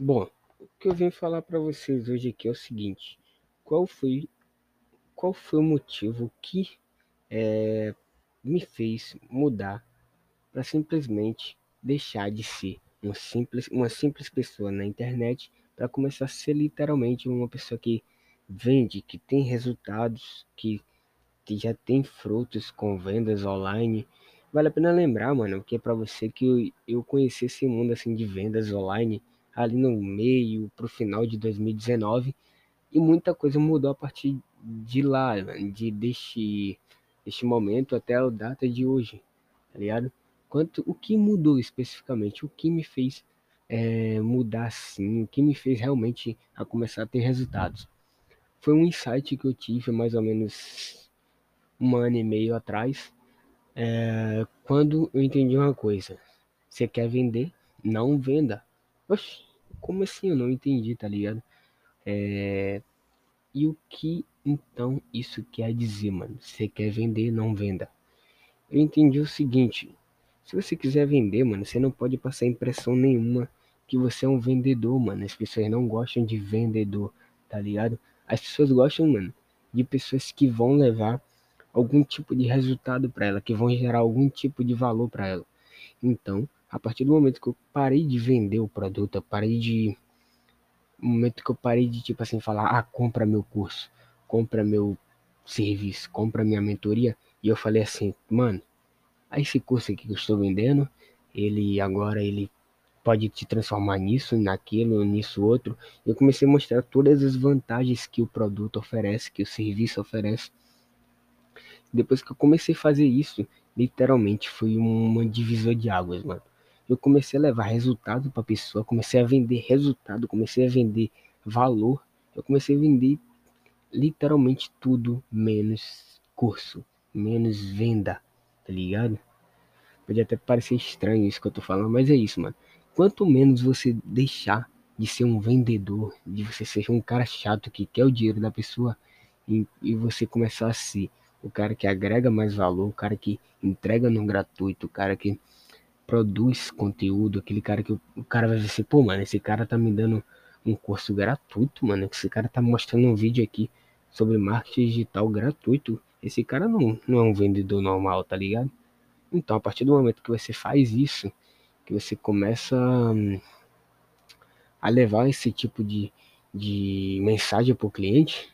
Bom, o que eu vim falar para vocês hoje aqui é o seguinte: qual foi, qual foi o motivo que é, me fez mudar para simplesmente deixar de ser um simples, uma simples pessoa na internet para começar a ser literalmente uma pessoa que vende, que tem resultados, que, que já tem frutos com vendas online. Vale a pena lembrar, mano, que é para você que eu, eu conheci esse mundo assim de vendas online ali no meio pro final de 2019 e muita coisa mudou a partir de lá, de deste, deste momento até a data de hoje, tá ligado? Quanto, o que mudou especificamente, o que me fez é, mudar assim, o que me fez realmente a começar a ter resultados. Foi um insight que eu tive mais ou menos um ano e meio atrás, é, quando eu entendi uma coisa: você quer vender, não venda. Oxi, como assim? Eu não entendi, tá ligado? É... E o que então isso quer dizer, mano? Você quer vender, não venda. Eu entendi o seguinte: se você quiser vender, mano, você não pode passar impressão nenhuma que você é um vendedor, mano. As pessoas não gostam de vendedor, tá ligado? As pessoas gostam, mano, de pessoas que vão levar algum tipo de resultado para ela, que vão gerar algum tipo de valor para ela. Então, a partir do momento que eu parei de vender o produto, eu parei de. No momento que eu parei de, tipo assim, falar, ah, compra meu curso, compra meu serviço, compra minha mentoria, e eu falei assim, mano, esse curso aqui que eu estou vendendo, ele agora ele pode te transformar nisso, naquilo, nisso outro. Eu comecei a mostrar todas as vantagens que o produto oferece, que o serviço oferece. Depois que eu comecei a fazer isso, literalmente foi uma divisor de águas, mano eu comecei a levar resultado para a pessoa, comecei a vender resultado, comecei a vender valor, eu comecei a vender literalmente tudo menos curso, menos venda, tá ligado? Pode até parecer estranho isso que eu tô falando, mas é isso, mano. Quanto menos você deixar de ser um vendedor, de você ser um cara chato que quer o dinheiro da pessoa e, e você começar a ser o cara que agrega mais valor, o cara que entrega no gratuito, o cara que produz conteúdo, aquele cara que o, cara vai ver assim, pô, mano, esse cara tá me dando um curso gratuito, mano, esse cara tá mostrando um vídeo aqui sobre marketing digital gratuito. Esse cara não, não é um vendedor normal, tá ligado? Então, a partir do momento que você faz isso, que você começa hum, a levar esse tipo de, de mensagem para o cliente,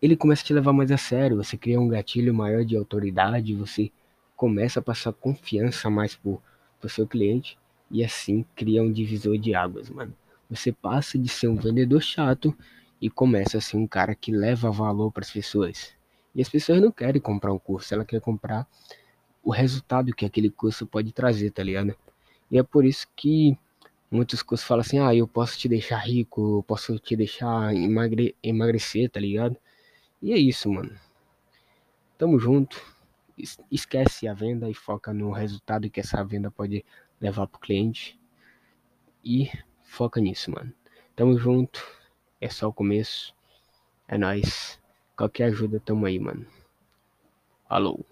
ele começa a te levar mais a sério. Você cria um gatilho maior de autoridade, você começa a passar confiança mais pro seu cliente e assim cria um divisor de águas, mano. Você passa de ser um vendedor chato e começa a ser um cara que leva valor para as pessoas. E as pessoas não querem comprar um curso, ela quer comprar o resultado que aquele curso pode trazer, tá ligado? E é por isso que muitos cursos falam assim: ah, eu posso te deixar rico, eu posso te deixar emagre emagrecer, tá ligado? E é isso, mano. Tamo junto esquece a venda e foca no resultado que essa venda pode levar pro cliente. E foca nisso, mano. Tamo junto. É só o começo. É nóis. Qualquer ajuda, tamo aí, mano. Falou.